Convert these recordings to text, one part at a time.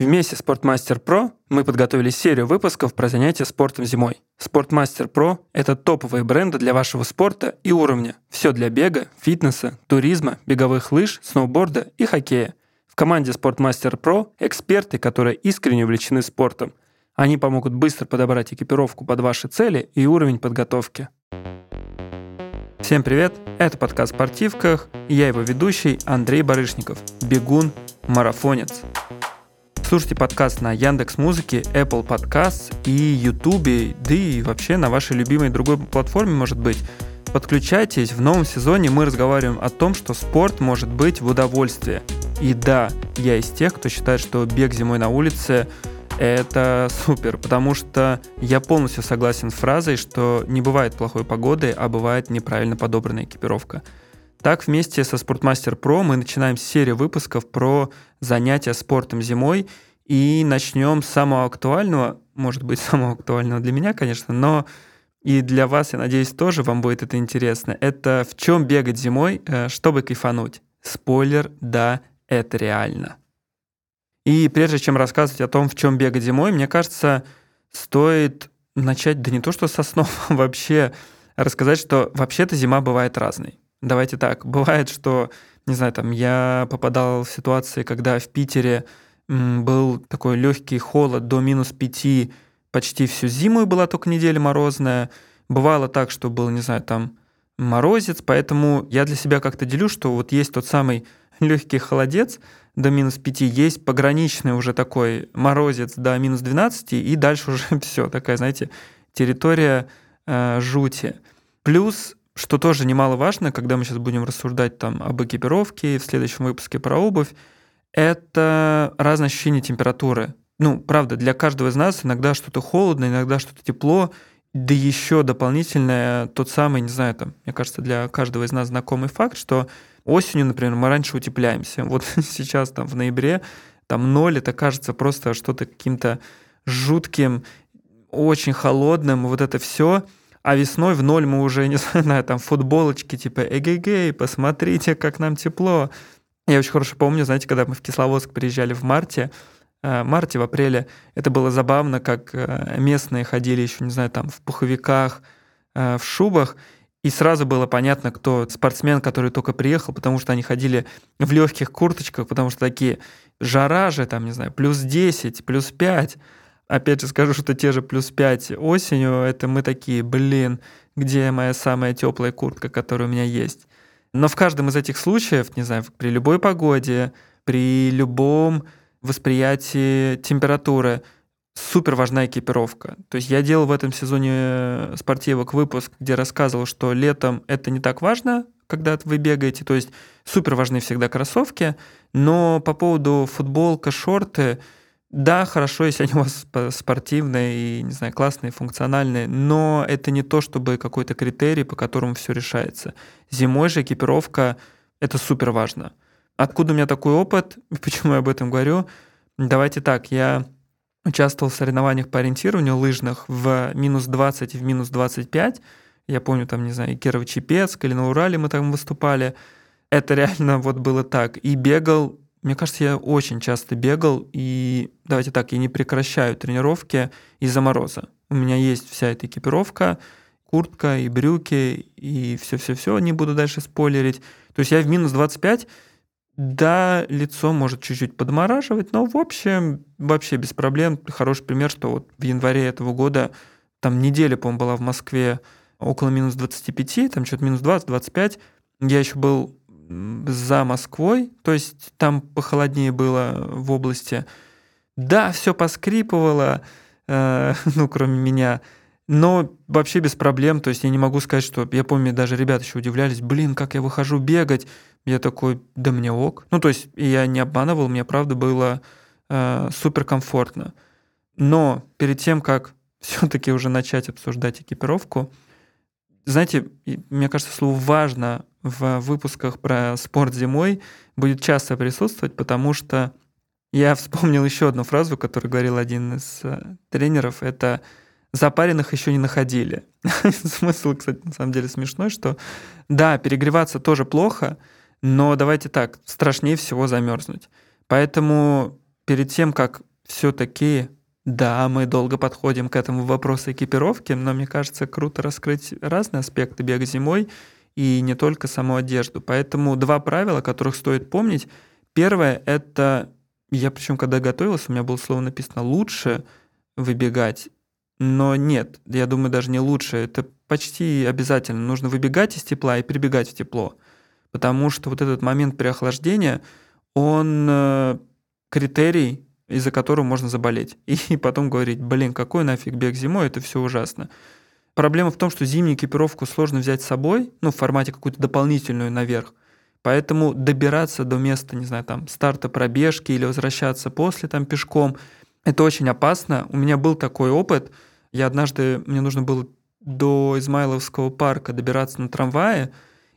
Вместе с Sportmaster Pro мы подготовили серию выпусков про занятия спортом зимой. Sportmaster Pro — это топовые бренды для вашего спорта и уровня. Все для бега, фитнеса, туризма, беговых лыж, сноуборда и хоккея. В команде Sportmaster Pro эксперты, которые искренне увлечены спортом. Они помогут быстро подобрать экипировку под ваши цели и уровень подготовки. Всем привет! Это подкаст «Спортивках» я его ведущий Андрей Барышников, бегун, марафонец. Слушайте подкаст на Яндекс Музыке, Apple Podcasts и YouTube, да и вообще на вашей любимой другой платформе, может быть. Подключайтесь, в новом сезоне мы разговариваем о том, что спорт может быть в удовольствие. И да, я из тех, кто считает, что бег зимой на улице это супер, потому что я полностью согласен с фразой, что не бывает плохой погоды, а бывает неправильно подобранная экипировка. Так, вместе со Sportmaster Pro мы начинаем серию выпусков про занятия спортом зимой и начнем с самого актуального, может быть, самого актуального для меня, конечно, но и для вас, я надеюсь, тоже вам будет это интересно. Это в чем бегать зимой, э, чтобы кайфануть. Спойлер, да, это реально. И прежде чем рассказывать о том, в чем бегать зимой, мне кажется, стоит начать, да не то что со снов, а вообще рассказать, что вообще-то зима бывает разной. Давайте так, бывает, что, не знаю, там я попадал в ситуации, когда в Питере был такой легкий холод до минус пяти почти всю зиму, и была только неделя морозная. Бывало так, что был, не знаю, там морозец, поэтому я для себя как-то делю, что вот есть тот самый легкий холодец до минус 5, есть пограничный уже такой морозец до минус 12, и дальше уже все, такая, знаете, территория э, жути. Плюс что тоже немаловажно, когда мы сейчас будем рассуждать там об экипировке в следующем выпуске про обувь, это разное ощущение температуры. Ну, правда, для каждого из нас иногда что-то холодно, иногда что-то тепло, да еще дополнительное тот самый, не знаю, там, мне кажется, для каждого из нас знакомый факт, что осенью, например, мы раньше утепляемся. Вот сейчас там в ноябре там ноль, это кажется просто что-то каким-то жутким, очень холодным, вот это все – а весной в ноль мы уже, не знаю, там футболочки типа эгегей, посмотрите, как нам тепло. Я очень хорошо помню, знаете, когда мы в Кисловодск приезжали в марте, э, марте, в апреле, это было забавно, как э, местные ходили еще, не знаю, там в пуховиках, э, в шубах, и сразу было понятно, кто спортсмен, который только приехал, потому что они ходили в легких курточках, потому что такие жара же, там, не знаю, плюс 10, плюс 5, Опять же скажу, что те же плюс 5 осенью, это мы такие, блин, где моя самая теплая куртка, которая у меня есть. Но в каждом из этих случаев, не знаю, при любой погоде, при любом восприятии температуры, супер важна экипировка. То есть я делал в этом сезоне спортивок выпуск, где рассказывал, что летом это не так важно, когда вы бегаете, то есть супер важны всегда кроссовки, но по поводу футболка, шорты – да, хорошо, если они у вас спортивные и, не знаю, классные, функциональные, но это не то, чтобы какой-то критерий, по которому все решается. Зимой же экипировка — это супер важно. Откуда у меня такой опыт? Почему я об этом говорю? Давайте так, я участвовал в соревнованиях по ориентированию лыжных в минус 20 и в минус 25. Я помню, там, не знаю, Кирово-Чепецк или на Урале мы там выступали. Это реально вот было так. И бегал мне кажется, я очень часто бегал, и давайте так, я не прекращаю тренировки из-за мороза. У меня есть вся эта экипировка, куртка и брюки, и все-все-все, не буду дальше спойлерить. То есть я в минус 25, да, лицо может чуть-чуть подмораживать, но в общем вообще без проблем. Хороший пример, что вот в январе этого года, там неделя, по-моему, была в Москве около минус 25, там что-то минус 20-25. Я еще был за Москвой, то есть там похолоднее было в области. Да, все поскрипывало, э, ну, кроме меня, но вообще без проблем, то есть я не могу сказать, что... Я помню, даже ребята еще удивлялись, блин, как я выхожу бегать. Я такой, да мне ок. Ну, то есть я не обманывал, мне правда было э, супер комфортно. Но перед тем, как все-таки уже начать обсуждать экипировку, знаете, мне кажется, слово «важно» в выпусках про спорт зимой будет часто присутствовать, потому что я вспомнил еще одну фразу, которую говорил один из э, тренеров, это «запаренных еще не находили». Смысл, кстати, на самом деле смешной, что да, перегреваться тоже плохо, но давайте так, страшнее всего замерзнуть. Поэтому перед тем, как все-таки да, мы долго подходим к этому вопросу экипировки, но мне кажется, круто раскрыть разные аспекты бега зимой и не только саму одежду. Поэтому два правила, которых стоит помнить. Первое — это... Я причем, когда готовился, у меня было слово написано «лучше выбегать», но нет, я думаю, даже не лучше. Это почти обязательно. Нужно выбегать из тепла и прибегать в тепло. Потому что вот этот момент переохлаждения, он э, критерий, из-за которого можно заболеть. И потом говорить, блин, какой нафиг бег зимой, это все ужасно. Проблема в том, что зимнюю экипировку сложно взять с собой, ну, в формате какую-то дополнительную наверх. Поэтому добираться до места, не знаю, там, старта пробежки или возвращаться после там пешком, это очень опасно. У меня был такой опыт. Я однажды, мне нужно было до Измайловского парка добираться на трамвае,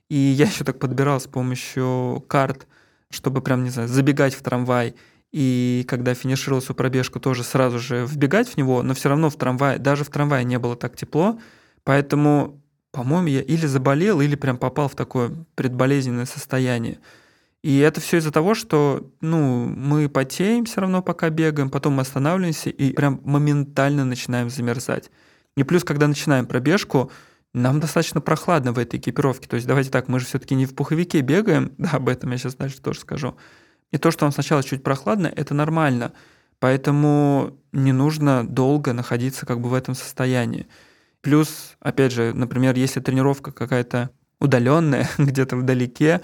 и я еще так подбирал с помощью карт, чтобы прям, не знаю, забегать в трамвай. И когда финишировал свою пробежку, тоже сразу же вбегать в него, но все равно в трамвае, даже в трамвае не было так тепло. Поэтому, по-моему, я или заболел, или прям попал в такое предболезненное состояние. И это все из-за того, что ну, мы потеем все равно, пока бегаем, потом мы останавливаемся и прям моментально начинаем замерзать. И плюс, когда начинаем пробежку, нам достаточно прохладно в этой экипировке. То есть давайте так, мы же все-таки не в пуховике бегаем, да, об этом я сейчас дальше тоже скажу. И то, что вам сначала чуть прохладно, это нормально. Поэтому не нужно долго находиться как бы в этом состоянии. Плюс, опять же, например, если тренировка какая-то удаленная, где-то вдалеке,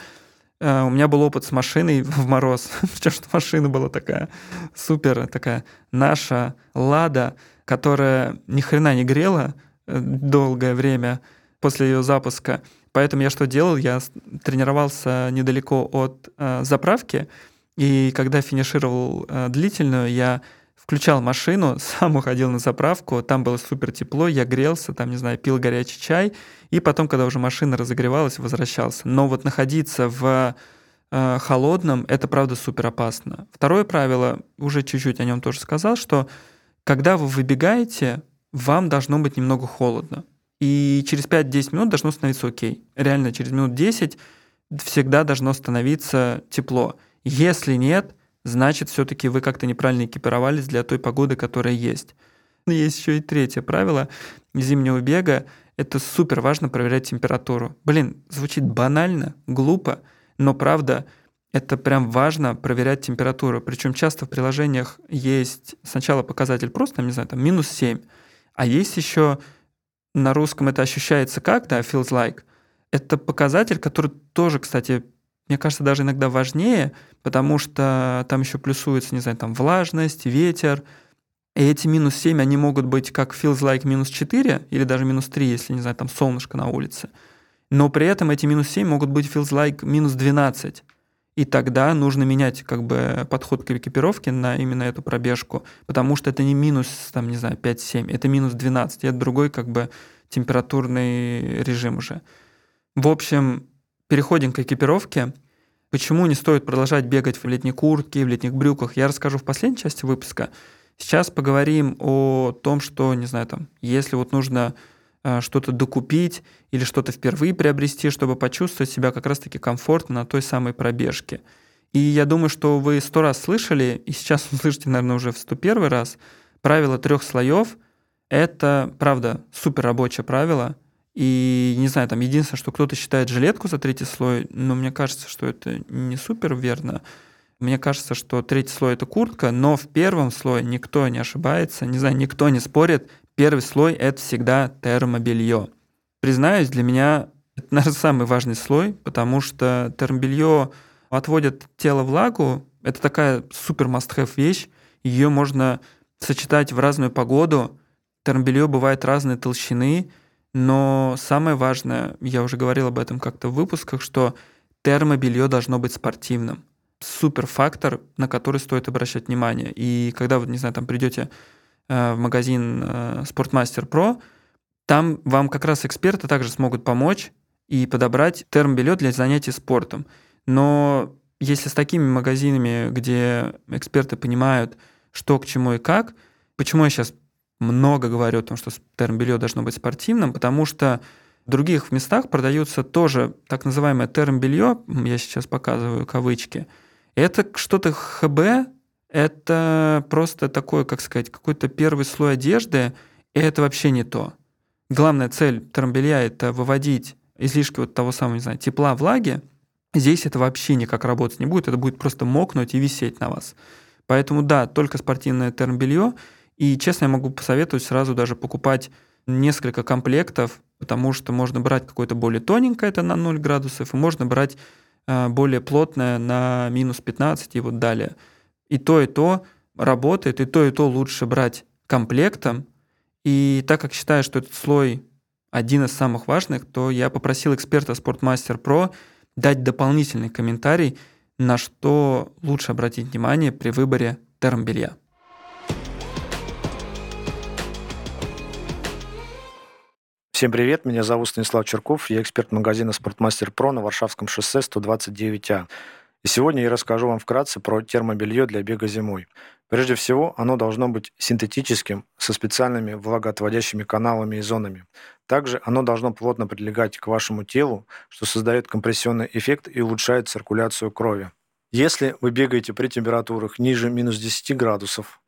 э, у меня был опыт с машиной в мороз, потому что машина была такая супер, такая наша Лада, которая ни хрена не грела э, долгое время после ее запуска. Поэтому я что делал? Я тренировался недалеко от э, заправки, и когда финишировал э, длительную, я включал машину, сам уходил на заправку, там было супер тепло, я грелся, там, не знаю, пил горячий чай, и потом, когда уже машина разогревалась, возвращался. Но вот находиться в э, холодном, это правда супер опасно. Второе правило, уже чуть-чуть о нем тоже сказал, что когда вы выбегаете, вам должно быть немного холодно. И через 5-10 минут должно становиться окей. Реально, через минут 10 всегда должно становиться тепло. Если нет, значит, все-таки вы как-то неправильно экипировались для той погоды, которая есть. Есть еще и третье правило зимнего бега. Это супер важно проверять температуру. Блин, звучит банально, глупо, но правда, это прям важно проверять температуру. Причем часто в приложениях есть сначала показатель просто, не знаю, там минус 7, а есть еще на русском это ощущается как, да, feels like. Это показатель, который тоже, кстати, мне кажется, даже иногда важнее, потому что там еще плюсуется, не знаю, там влажность, ветер. И эти минус 7, они могут быть как feels like минус 4 или даже минус 3, если, не знаю, там солнышко на улице. Но при этом эти минус 7 могут быть feels like минус 12. И тогда нужно менять как бы подход к экипировке на именно эту пробежку, потому что это не минус, там, не знаю, 5-7, это минус 12, это другой как бы температурный режим уже. В общем, переходим к экипировке. Почему не стоит продолжать бегать в летней куртке, в летних брюках, я расскажу в последней части выпуска. Сейчас поговорим о том, что, не знаю, там, если вот нужно э, что-то докупить или что-то впервые приобрести, чтобы почувствовать себя как раз-таки комфортно на той самой пробежке. И я думаю, что вы сто раз слышали, и сейчас услышите, наверное, уже в 101 раз, правило трех слоев. Это, правда, супер рабочее правило – и не знаю, там единственное, что кто-то считает жилетку за третий слой, но мне кажется, что это не супер верно. Мне кажется, что третий слой это куртка, но в первом слое никто не ошибается, не знаю, никто не спорит. Первый слой это всегда термобелье. Признаюсь, для меня это, наверное, самый важный слой, потому что термобелье отводит тело влагу. Это такая супер must-have вещь. Ее можно сочетать в разную погоду. Термобелье бывает разной толщины, но самое важное, я уже говорил об этом как-то в выпусках, что термобелье должно быть спортивным. Супер фактор, на который стоит обращать внимание. И когда вы, не знаю, там придете э, в магазин э, Sportmaster Pro, там вам как раз эксперты также смогут помочь и подобрать термобелье для занятий спортом. Но если с такими магазинами, где эксперты понимают, что к чему и как, почему я сейчас много говорю о том, что термобелье должно быть спортивным, потому что в других местах продаются тоже так называемое термобелье, я сейчас показываю кавычки, это что-то ХБ, это просто такой, как сказать, какой-то первый слой одежды, и это вообще не то. Главная цель термобелья — это выводить излишки вот того самого, не знаю, тепла, влаги. Здесь это вообще никак работать не будет, это будет просто мокнуть и висеть на вас. Поэтому да, только спортивное термобелье. И честно, я могу посоветовать сразу даже покупать несколько комплектов, потому что можно брать какое-то более тоненькое, это на 0 градусов, и можно брать э, более плотное на минус 15 и вот далее. И то, и то работает, и то, и то лучше брать комплектом. И так как считаю, что этот слой один из самых важных, то я попросил эксперта Sportmaster Pro дать дополнительный комментарий, на что лучше обратить внимание при выборе термобелья. Всем привет, меня зовут Станислав Черков, я эксперт магазина «Спортмастер Про» на Варшавском шоссе 129А. И сегодня я расскажу вам вкратце про термобелье для бега зимой. Прежде всего, оно должно быть синтетическим, со специальными влагоотводящими каналами и зонами. Также оно должно плотно прилегать к вашему телу, что создает компрессионный эффект и улучшает циркуляцию крови. Если вы бегаете при температурах ниже минус 10 градусов,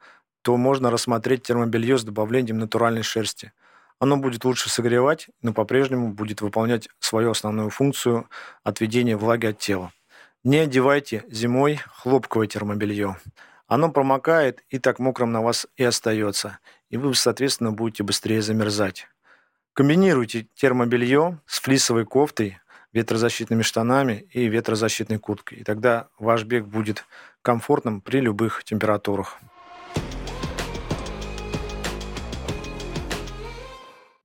то можно рассмотреть термобелье с добавлением натуральной шерсти – оно будет лучше согревать, но по-прежнему будет выполнять свою основную функцию отведения влаги от тела. Не одевайте зимой хлопковое термобелье. Оно промокает и так мокрым на вас и остается, и вы, соответственно, будете быстрее замерзать. Комбинируйте термобелье с флисовой кофтой, ветрозащитными штанами и ветрозащитной курткой, и тогда ваш бег будет комфортным при любых температурах.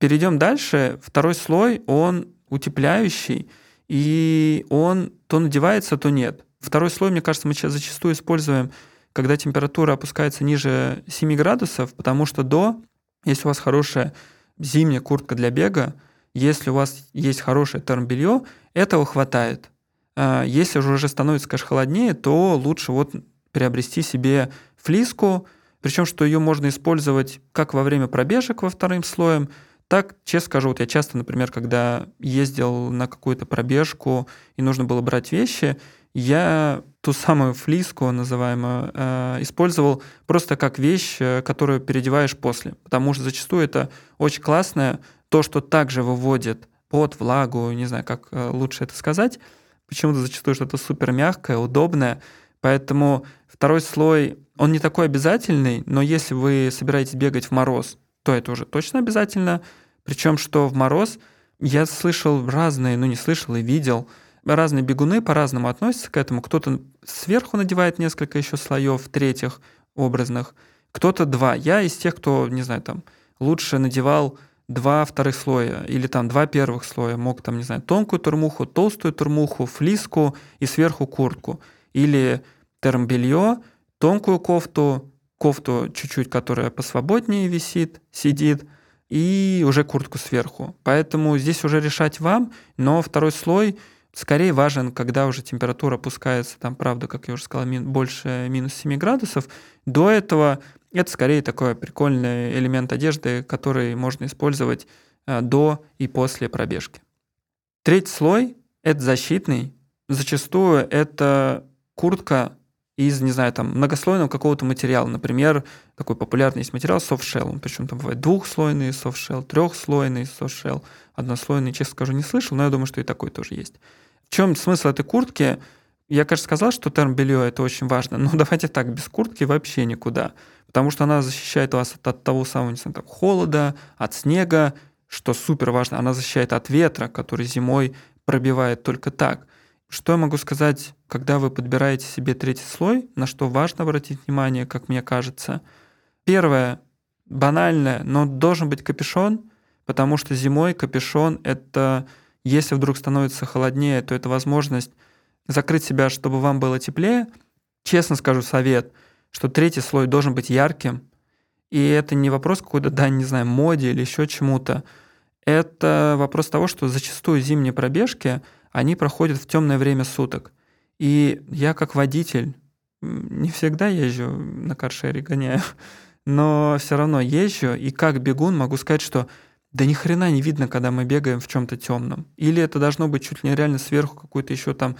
Перейдем дальше. Второй слой, он утепляющий, и он то надевается, то нет. Второй слой, мне кажется, мы сейчас зачастую используем, когда температура опускается ниже 7 градусов, потому что до, если у вас хорошая зимняя куртка для бега, если у вас есть хорошее термобелье, этого хватает. А если же уже становится, конечно, холоднее, то лучше вот приобрести себе флиску, причем что ее можно использовать как во время пробежек во вторым слоем, так, честно скажу, вот я часто, например, когда ездил на какую-то пробежку и нужно было брать вещи, я ту самую флиску, называемую, э, использовал просто как вещь, э, которую переодеваешь после. Потому что зачастую это очень классное, то, что также выводит под влагу, не знаю, как э, лучше это сказать, почему-то зачастую что-то супер мягкое, удобное. Поэтому второй слой, он не такой обязательный, но если вы собираетесь бегать в мороз, то это уже точно обязательно. Причем, что в мороз я слышал разные, ну не слышал и видел, разные бегуны по-разному относятся к этому. Кто-то сверху надевает несколько еще слоев, третьих образных, кто-то два. Я из тех, кто, не знаю, там лучше надевал два вторых слоя или там два первых слоя. Мог там, не знаю, тонкую турмуху, толстую турмуху, флиску и сверху куртку. Или термбелье, тонкую кофту, кофту чуть-чуть, которая посвободнее висит, сидит, и уже куртку сверху. Поэтому здесь уже решать вам, но второй слой скорее важен, когда уже температура опускается, там, правда, как я уже сказал, мин, больше минус 7 градусов. До этого это скорее такой прикольный элемент одежды, который можно использовать э, до и после пробежки. Третий слой – это защитный. Зачастую это куртка из, не знаю, там, многослойного какого-то материала. Например, такой популярный есть материал softshell. Причем там бывает двухслойный softshell, трехслойный softshell, однослойный, честно скажу, не слышал, но я думаю, что и такой тоже есть. В чем смысл этой куртки? Я, конечно, сказал, что термобелье это очень важно, но давайте так, без куртки вообще никуда. Потому что она защищает вас от, от того самого, не знаю, там, холода, от снега, что супер важно. Она защищает от ветра, который зимой пробивает только так. Что я могу сказать, когда вы подбираете себе третий слой, на что важно обратить внимание, как мне кажется. Первое, банальное, но должен быть капюшон, потому что зимой капюшон — это, если вдруг становится холоднее, то это возможность закрыть себя, чтобы вам было теплее. Честно скажу совет, что третий слой должен быть ярким, и это не вопрос какой-то, да, не знаю, моде или еще чему-то. Это вопрос того, что зачастую зимние пробежки — они проходят в темное время суток. И я как водитель не всегда езжу на каршере, гоняю, но все равно езжу, и как бегун могу сказать, что да ни хрена не видно, когда мы бегаем в чем-то темном. Или это должно быть чуть ли не реально сверху какой-то еще там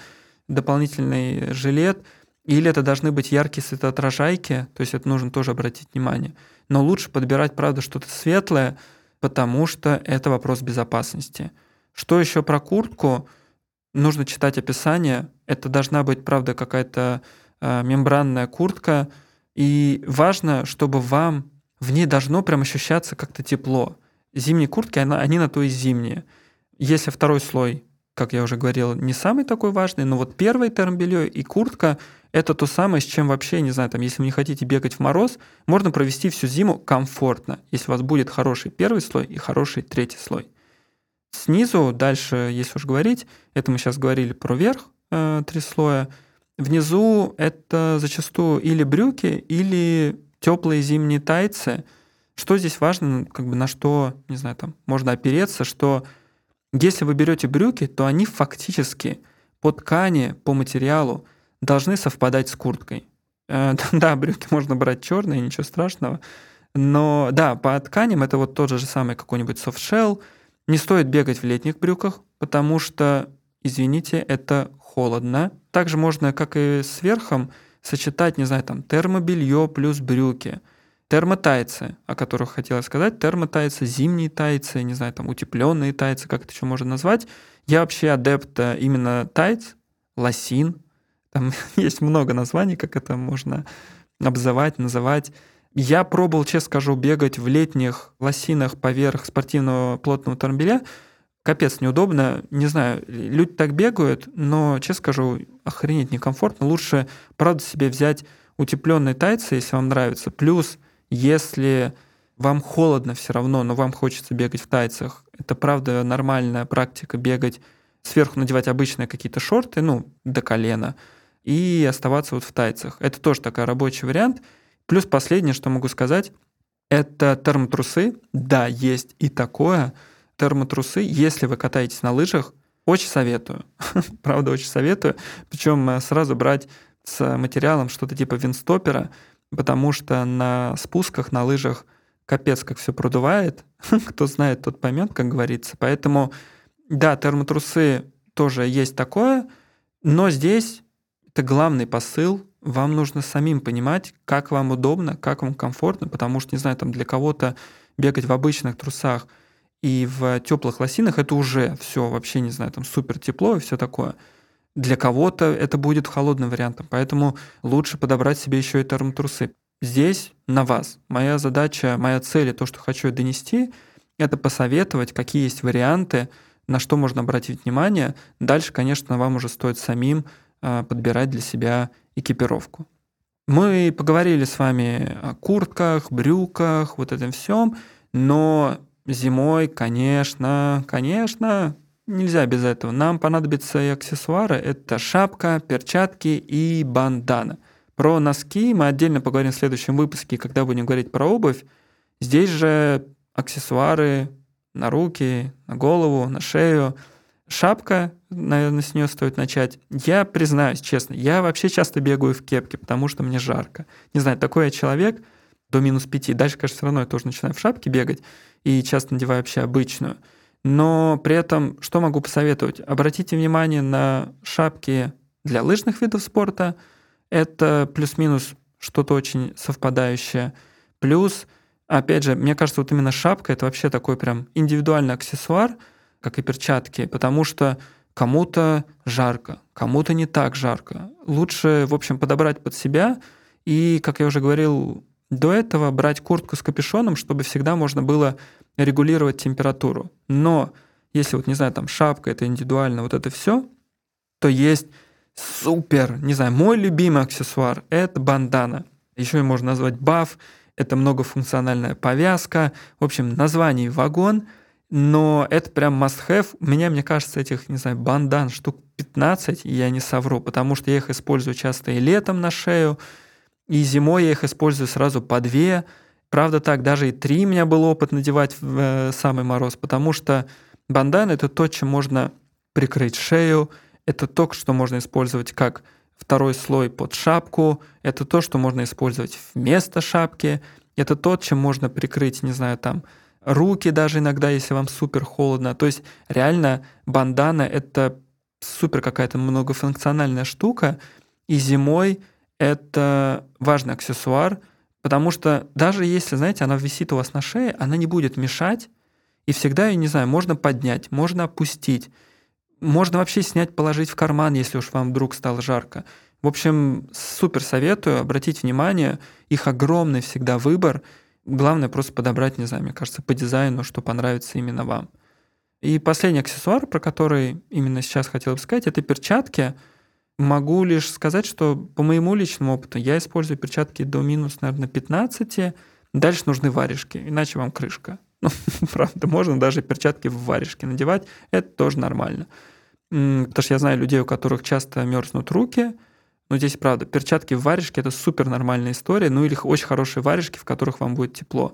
дополнительный жилет, или это должны быть яркие светоотражайки, то есть это нужно тоже обратить внимание. Но лучше подбирать, правда, что-то светлое, потому что это вопрос безопасности. Что еще про куртку? Нужно читать описание. Это должна быть, правда, какая-то э, мембранная куртка. И важно, чтобы вам в ней должно прям ощущаться как-то тепло. Зимние куртки, она, они на то и зимние. Если второй слой, как я уже говорил, не самый такой важный, но вот первое термобелье и куртка это то самое, с чем вообще, не знаю, там, если вы не хотите бегать в мороз, можно провести всю зиму комфортно, если у вас будет хороший первый слой и хороший третий слой. Снизу, дальше, если уж говорить, это мы сейчас говорили про верх, э, три слоя. Внизу это зачастую или брюки, или теплые зимние тайцы. Что здесь важно, как бы на что, не знаю, там можно опереться, что если вы берете брюки, то они фактически по ткани, по материалу должны совпадать с курткой. Э, да, брюки можно брать черные, ничего страшного. Но да, по тканям это вот тот же самый какой-нибудь софтшелл. Не стоит бегать в летних брюках, потому что, извините, это холодно. Также можно, как и с верхом, сочетать, не знаю, там термобелье плюс брюки. Термотайцы, о которых хотела сказать, термотайцы, зимние тайцы, не знаю, там утепленные тайцы, как это еще можно назвать. Я вообще адепт э, именно тайц, лосин, там есть много названий, как это можно обзывать, называть. Я пробовал, честно скажу, бегать в летних лосинах поверх спортивного плотного тормбеля. Капец неудобно. Не знаю, люди так бегают, но, честно скажу, охренеть некомфортно. Лучше, правда, себе взять утепленные тайцы, если вам нравится. Плюс, если вам холодно все равно, но вам хочется бегать в тайцах, это правда нормальная практика бегать, сверху надевать обычные какие-то шорты, ну, до колена – и оставаться вот в тайцах. Это тоже такой рабочий вариант. Плюс последнее, что могу сказать, это термотрусы. Да, есть и такое. Термотрусы, если вы катаетесь на лыжах, очень советую. Правда, очень советую. Причем э, сразу брать с материалом что-то типа винстопера, потому что на спусках, на лыжах капец как все продувает. Кто знает, тот поймет, как говорится. Поэтому, да, термотрусы тоже есть такое, но здесь это главный посыл. Вам нужно самим понимать, как вам удобно, как вам комфортно, потому что, не знаю, там для кого-то бегать в обычных трусах и в теплых лосинах это уже все вообще, не знаю, там супер тепло и все такое. Для кого-то это будет холодным вариантом, поэтому лучше подобрать себе еще и термотрусы. Здесь на вас. Моя задача, моя цель и то, что хочу донести, это посоветовать, какие есть варианты, на что можно обратить внимание. Дальше, конечно, вам уже стоит самим а, подбирать для себя экипировку. Мы поговорили с вами о куртках, брюках, вот этом всем, но зимой, конечно, конечно, нельзя без этого. Нам понадобятся и аксессуары. Это шапка, перчатки и бандана. Про носки мы отдельно поговорим в следующем выпуске, когда будем говорить про обувь. Здесь же аксессуары на руки, на голову, на шею – Шапка, наверное, с нее стоит начать. Я признаюсь честно, я вообще часто бегаю в кепке, потому что мне жарко. Не знаю, такой я человек до минус пяти. Дальше, конечно, все равно я тоже начинаю в шапке бегать и часто надеваю вообще обычную. Но при этом, что могу посоветовать? Обратите внимание на шапки для лыжных видов спорта. Это плюс-минус что-то очень совпадающее. Плюс, опять же, мне кажется, вот именно шапка — это вообще такой прям индивидуальный аксессуар — как и перчатки, потому что кому-то жарко, кому-то не так жарко. Лучше, в общем, подобрать под себя и, как я уже говорил до этого, брать куртку с капюшоном, чтобы всегда можно было регулировать температуру. Но если вот, не знаю, там шапка, это индивидуально, вот это все, то есть супер, не знаю, мой любимый аксессуар — это бандана. Еще ее можно назвать баф, это многофункциональная повязка. В общем, название вагон — но это прям must-have. У меня, мне кажется, этих, не знаю, бандан штук 15, и я не совру, потому что я их использую часто и летом на шею, и зимой я их использую сразу по две. Правда так, даже и три у меня был опыт надевать в э, самый мороз, потому что бандан — это то, чем можно прикрыть шею, это то, что можно использовать как второй слой под шапку, это то, что можно использовать вместо шапки, это то, чем можно прикрыть, не знаю, там, руки даже иногда, если вам супер холодно. То есть реально бандана — это супер какая-то многофункциональная штука, и зимой это важный аксессуар, потому что даже если, знаете, она висит у вас на шее, она не будет мешать, и всегда ее, не знаю, можно поднять, можно опустить, можно вообще снять, положить в карман, если уж вам вдруг стало жарко. В общем, супер советую обратить внимание, их огромный всегда выбор. Главное просто подобрать, не знаю, мне кажется, по дизайну, что понравится именно вам. И последний аксессуар, про который именно сейчас хотел бы сказать, это перчатки. Могу лишь сказать, что по моему личному опыту я использую перчатки до минус, наверное, 15. Дальше нужны варежки, иначе вам крышка. Ну, правда, можно даже перчатки в варежке надевать, это тоже нормально. Потому что я знаю людей, у которых часто мерзнут руки, но здесь правда, перчатки в варежке это супер нормальная история, ну или очень хорошие варежки, в которых вам будет тепло.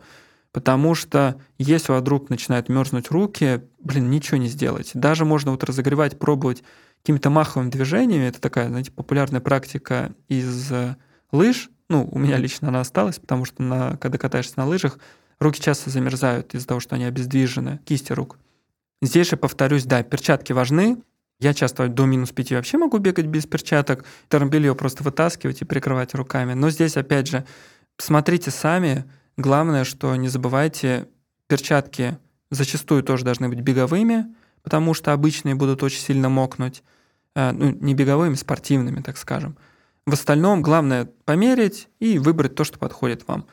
Потому что если вдруг начинают мерзнуть руки, блин, ничего не сделать. Даже можно вот разогревать, пробовать какими-то маховыми движениями. Это такая, знаете, популярная практика из э, лыж. Ну, у меня лично она осталась, потому что на, когда катаешься на лыжах, руки часто замерзают из-за того, что они обездвижены, кисти рук. Здесь же, повторюсь, да, перчатки важны, я часто до минус 5 вообще могу бегать без перчаток, термобелье просто вытаскивать и прикрывать руками. Но здесь, опять же, смотрите сами. Главное, что не забывайте, перчатки зачастую тоже должны быть беговыми, потому что обычные будут очень сильно мокнуть. Э, ну, не беговыми, спортивными, так скажем. В остальном главное померить и выбрать то, что подходит вам.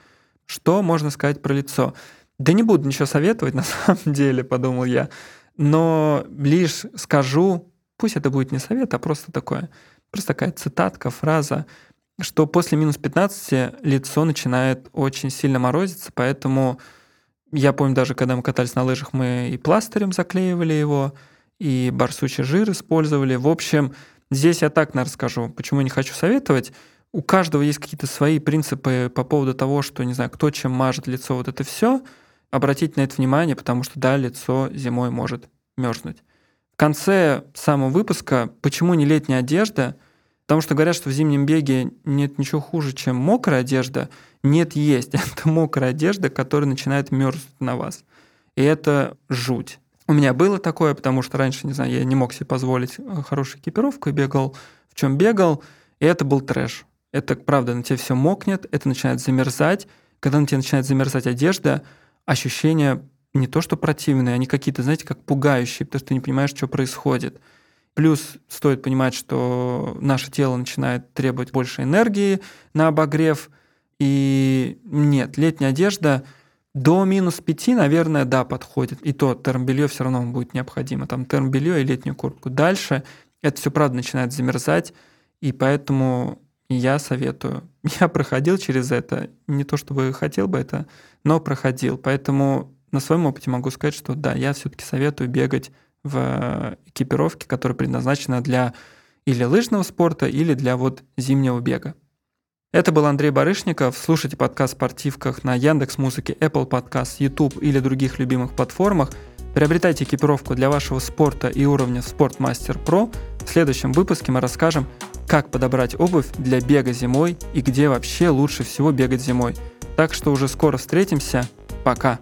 Что можно сказать про лицо? Да не буду ничего советовать, на самом деле, подумал я. Но лишь скажу, Пусть это будет не совет, а просто такое, просто такая цитатка, фраза, что после минус 15 лицо начинает очень сильно морозиться, поэтому я помню даже, когда мы катались на лыжах, мы и пластырем заклеивали его, и барсучий жир использовали. В общем, здесь я так, наверное, скажу, почему не хочу советовать. У каждого есть какие-то свои принципы по поводу того, что, не знаю, кто чем мажет лицо, вот это все. Обратите на это внимание, потому что, да, лицо зимой может мерзнуть конце самого выпуска, почему не летняя одежда, потому что говорят, что в зимнем беге нет ничего хуже, чем мокрая одежда. Нет, есть. Это мокрая одежда, которая начинает мерзнуть на вас. И это жуть. У меня было такое, потому что раньше, не знаю, я не мог себе позволить э, хорошую экипировку и бегал, в чем бегал, и это был трэш. Это, правда, на тебе все мокнет, это начинает замерзать. Когда на тебе начинает замерзать одежда, ощущение не то что противные, они какие-то, знаете, как пугающие, потому что ты не понимаешь, что происходит. Плюс стоит понимать, что наше тело начинает требовать больше энергии на обогрев. И нет, летняя одежда до минус 5, наверное, да, подходит. И то термобелье все равно будет необходимо. Там термобелье и летнюю куртку. Дальше это все, правда, начинает замерзать. И поэтому я советую. Я проходил через это. Не то чтобы хотел бы это, но проходил. Поэтому на своем опыте могу сказать, что да, я все-таки советую бегать в экипировке, которая предназначена для или лыжного спорта, или для вот зимнего бега. Это был Андрей Барышников. Слушайте подкаст спортивках на Яндекс Музыке, Apple Podcast, YouTube или других любимых платформах. Приобретайте экипировку для вашего спорта и уровня Sportmaster Pro. В следующем выпуске мы расскажем, как подобрать обувь для бега зимой и где вообще лучше всего бегать зимой. Так что уже скоро встретимся. Пока!